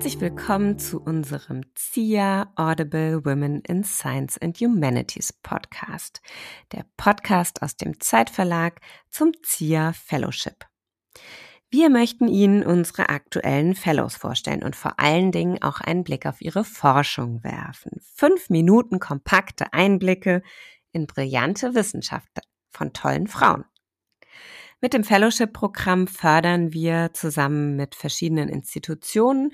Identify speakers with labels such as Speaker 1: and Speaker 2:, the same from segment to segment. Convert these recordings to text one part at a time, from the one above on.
Speaker 1: Herzlich willkommen zu unserem CIA Audible Women in Science and Humanities Podcast, der Podcast aus dem Zeitverlag zum CIA Fellowship. Wir möchten Ihnen unsere aktuellen Fellows vorstellen und vor allen Dingen auch einen Blick auf ihre Forschung werfen. Fünf Minuten kompakte Einblicke in brillante Wissenschaft von tollen Frauen. Mit dem Fellowship-Programm fördern wir zusammen mit verschiedenen Institutionen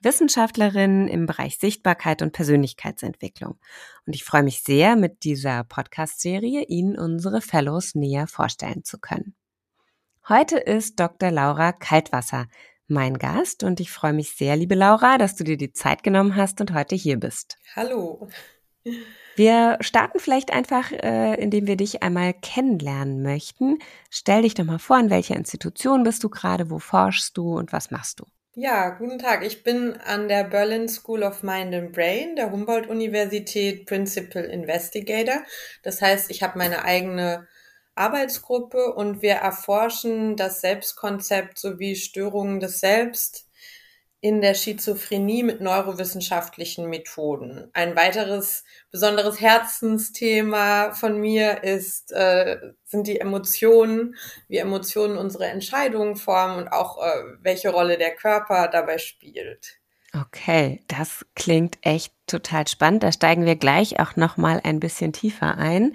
Speaker 1: Wissenschaftlerinnen im Bereich Sichtbarkeit und Persönlichkeitsentwicklung. Und ich freue mich sehr, mit dieser Podcast-Serie Ihnen unsere Fellows näher vorstellen zu können. Heute ist Dr. Laura Kaltwasser mein Gast und ich freue mich sehr, liebe Laura, dass du dir die Zeit genommen hast und heute hier bist.
Speaker 2: Hallo.
Speaker 1: Wir starten vielleicht einfach, äh, indem wir dich einmal kennenlernen möchten. Stell dich doch mal vor, in welcher Institution bist du gerade, wo forschst du und was machst du?
Speaker 2: Ja, guten Tag. Ich bin an der Berlin School of Mind and Brain der Humboldt-Universität Principal Investigator. Das heißt, ich habe meine eigene Arbeitsgruppe und wir erforschen das Selbstkonzept sowie Störungen des Selbst in der Schizophrenie mit neurowissenschaftlichen Methoden. Ein weiteres besonderes Herzensthema von mir ist, äh, sind die Emotionen, wie Emotionen unsere Entscheidungen formen und auch äh, welche Rolle der Körper dabei spielt.
Speaker 1: Okay, das klingt echt total spannend. Da steigen wir gleich auch noch mal ein bisschen tiefer ein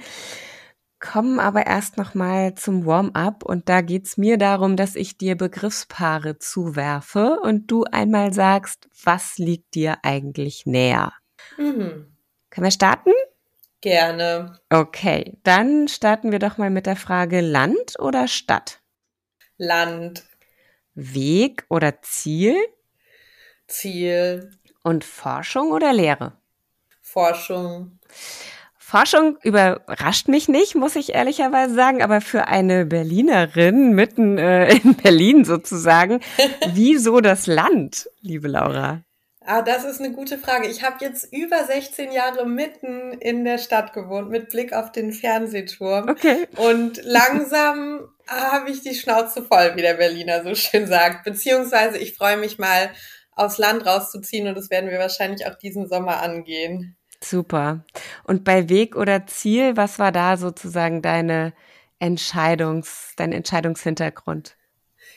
Speaker 1: kommen aber erst noch mal zum Warm-up und da geht's mir darum, dass ich dir Begriffspaare zuwerfe und du einmal sagst, was liegt dir eigentlich näher? Mhm. Können wir starten?
Speaker 2: Gerne.
Speaker 1: Okay, dann starten wir doch mal mit der Frage Land oder Stadt?
Speaker 2: Land.
Speaker 1: Weg oder Ziel?
Speaker 2: Ziel.
Speaker 1: Und Forschung oder Lehre?
Speaker 2: Forschung.
Speaker 1: Forschung überrascht mich nicht, muss ich ehrlicherweise sagen, aber für eine Berlinerin mitten äh, in Berlin sozusagen, wieso das Land, liebe Laura?
Speaker 2: Ah, das ist eine gute Frage. Ich habe jetzt über 16 Jahre mitten in der Stadt gewohnt, mit Blick auf den Fernsehturm.
Speaker 1: Okay.
Speaker 2: Und langsam habe ich die Schnauze voll, wie der Berliner so schön sagt. Beziehungsweise ich freue mich mal, aufs Land rauszuziehen und das werden wir wahrscheinlich auch diesen Sommer angehen.
Speaker 1: Super. Und bei Weg oder Ziel, was war da sozusagen deine Entscheidungs, dein Entscheidungshintergrund?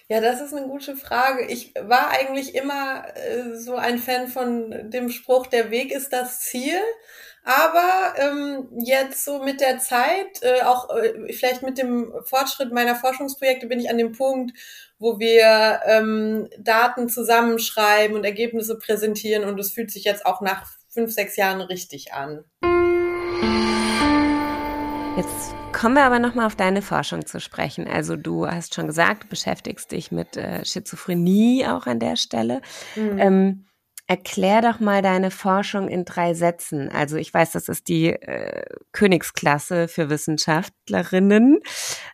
Speaker 2: Ja, das ist eine gute Frage. Ich war eigentlich immer äh, so ein Fan von dem Spruch, der Weg ist das Ziel. Aber ähm, jetzt so mit der Zeit, äh, auch äh, vielleicht mit dem Fortschritt meiner Forschungsprojekte, bin ich an dem Punkt, wo wir ähm, Daten zusammenschreiben und Ergebnisse präsentieren. Und es fühlt sich jetzt auch nach fünf, sechs Jahren richtig an.
Speaker 1: Jetzt kommen wir aber nochmal auf deine Forschung zu sprechen. Also du hast schon gesagt, du beschäftigst dich mit äh, Schizophrenie auch an der Stelle. Mhm. Ähm, erklär doch mal deine Forschung in drei Sätzen. Also ich weiß, das ist die äh, Königsklasse für Wissenschaftlerinnen,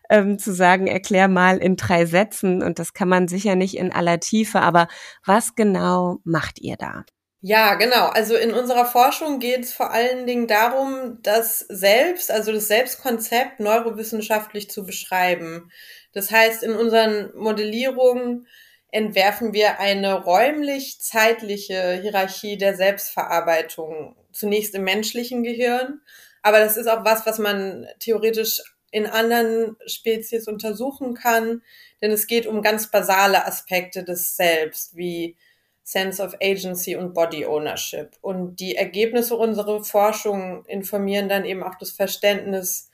Speaker 1: ähm, zu sagen, erklär mal in drei Sätzen. Und das kann man sicher nicht in aller Tiefe, aber was genau macht ihr da?
Speaker 2: Ja, genau. Also in unserer Forschung geht es vor allen Dingen darum, das Selbst, also das Selbstkonzept neurowissenschaftlich zu beschreiben. Das heißt, in unseren Modellierungen entwerfen wir eine räumlich-zeitliche Hierarchie der Selbstverarbeitung, zunächst im menschlichen Gehirn. Aber das ist auch was, was man theoretisch in anderen Spezies untersuchen kann, denn es geht um ganz basale Aspekte des Selbst, wie Sense of Agency und Body Ownership. Und die Ergebnisse unserer Forschung informieren dann eben auch das Verständnis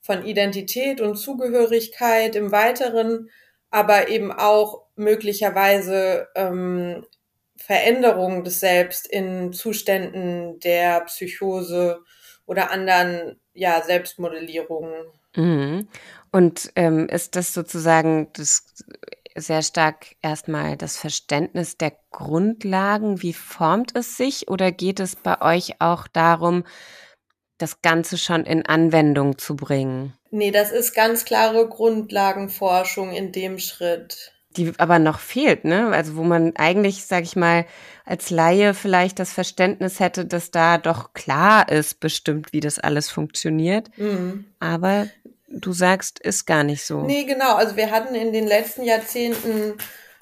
Speaker 2: von Identität und Zugehörigkeit im Weiteren, aber eben auch möglicherweise ähm, Veränderungen des Selbst in Zuständen der Psychose oder anderen ja, Selbstmodellierungen.
Speaker 1: Mhm. Und ähm, ist das sozusagen das sehr stark erstmal das Verständnis der Grundlagen. Wie formt es sich oder geht es bei euch auch darum, das Ganze schon in Anwendung zu bringen?
Speaker 2: Nee, das ist ganz klare Grundlagenforschung in dem Schritt.
Speaker 1: Die aber noch fehlt, ne? Also wo man eigentlich, sag ich mal, als Laie vielleicht das Verständnis hätte, dass da doch klar ist, bestimmt, wie das alles funktioniert. Mhm. Aber du sagst, ist gar nicht so.
Speaker 2: Nee, genau. Also wir hatten in den letzten Jahrzehnten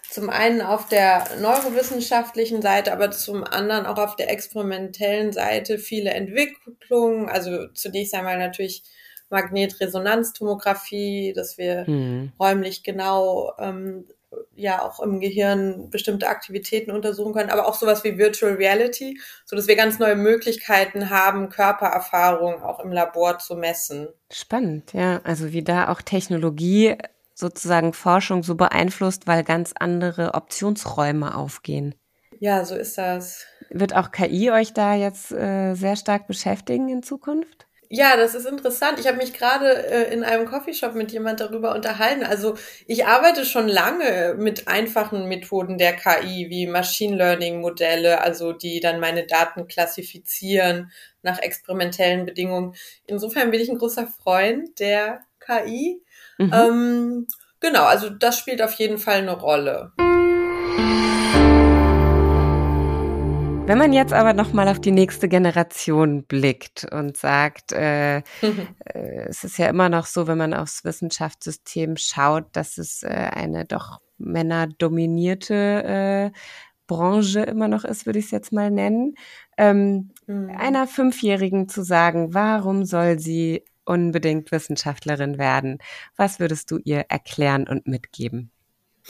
Speaker 2: zum einen auf der neurowissenschaftlichen Seite, aber zum anderen auch auf der experimentellen Seite viele Entwicklungen. Also zunächst einmal natürlich Magnetresonanztomographie, dass wir mhm. räumlich genau ähm, ja auch im Gehirn bestimmte Aktivitäten untersuchen können, aber auch sowas wie Virtual Reality, so dass wir ganz neue Möglichkeiten haben, Körpererfahrung auch im Labor zu messen.
Speaker 1: Spannend, ja. Also wie da auch Technologie sozusagen Forschung so beeinflusst, weil ganz andere Optionsräume aufgehen.
Speaker 2: Ja, so ist das.
Speaker 1: Wird auch KI euch da jetzt äh, sehr stark beschäftigen in Zukunft?
Speaker 2: Ja, das ist interessant. Ich habe mich gerade äh, in einem Coffeeshop mit jemand darüber unterhalten. Also ich arbeite schon lange mit einfachen Methoden der KI, wie Machine Learning Modelle, also die dann meine Daten klassifizieren nach experimentellen Bedingungen. Insofern bin ich ein großer Freund der KI. Mhm. Ähm, genau, also das spielt auf jeden Fall eine Rolle.
Speaker 1: Wenn man jetzt aber noch mal auf die nächste Generation blickt und sagt, äh, mhm. äh, es ist ja immer noch so, wenn man aufs Wissenschaftssystem schaut, dass es äh, eine doch männerdominierte äh, Branche immer noch ist, würde ich es jetzt mal nennen. Ähm, mhm. Einer Fünfjährigen zu sagen, warum soll sie unbedingt Wissenschaftlerin werden? Was würdest du ihr erklären und mitgeben?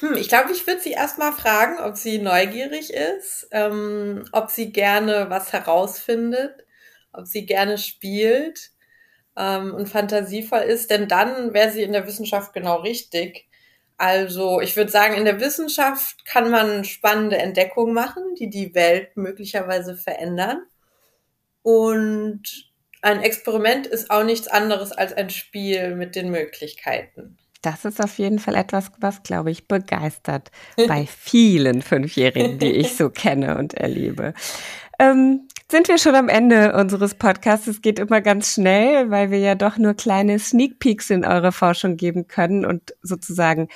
Speaker 2: Hm, ich glaube, ich würde sie erstmal fragen, ob sie neugierig ist, ähm, ob sie gerne was herausfindet, ob sie gerne spielt ähm, und fantasievoll ist, denn dann wäre sie in der Wissenschaft genau richtig. Also ich würde sagen, in der Wissenschaft kann man spannende Entdeckungen machen, die die Welt möglicherweise verändern. Und ein Experiment ist auch nichts anderes als ein Spiel mit den Möglichkeiten.
Speaker 1: Das ist auf jeden Fall etwas, was, glaube ich, begeistert bei vielen Fünfjährigen, die ich so kenne und erlebe. Ähm, sind wir schon am Ende unseres Podcasts. Es geht immer ganz schnell, weil wir ja doch nur kleine Sneak Peeks in eure Forschung geben können und sozusagen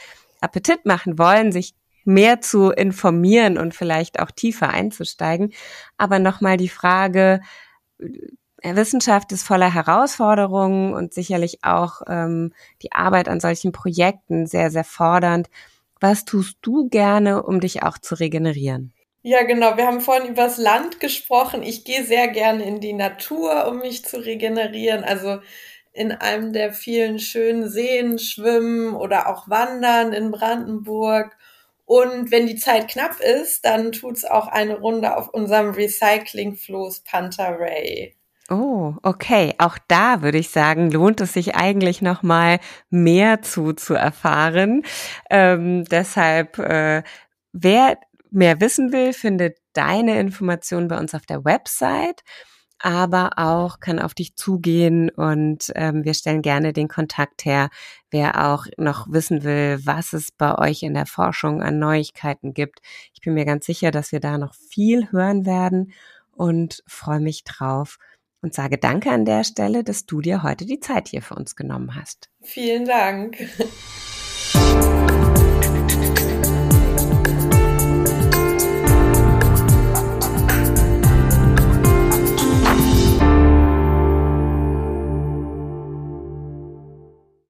Speaker 1: Appetit machen wollen, sich mehr zu informieren und vielleicht auch tiefer einzusteigen. Aber nochmal die Frage, Wissenschaft ist voller Herausforderungen und sicherlich auch ähm, die Arbeit an solchen Projekten sehr, sehr fordernd. Was tust du gerne, um dich auch zu regenerieren?
Speaker 2: Ja, genau. Wir haben vorhin übers Land gesprochen. Ich gehe sehr gerne in die Natur, um mich zu regenerieren. Also in einem der vielen schönen Seen schwimmen oder auch wandern in Brandenburg. Und wenn die Zeit knapp ist, dann tut's auch eine Runde auf unserem Recyclingfloß Panther Ray.
Speaker 1: Oh, okay. Auch da würde ich sagen, lohnt es sich eigentlich noch mal mehr zu zu erfahren. Ähm, deshalb, äh, wer mehr wissen will, findet deine Informationen bei uns auf der Website, aber auch kann auf dich zugehen und ähm, wir stellen gerne den Kontakt her, wer auch noch wissen will, was es bei euch in der Forschung an Neuigkeiten gibt. Ich bin mir ganz sicher, dass wir da noch viel hören werden und freue mich drauf und sage danke an der Stelle, dass du dir heute die Zeit hier für uns genommen hast.
Speaker 2: Vielen Dank.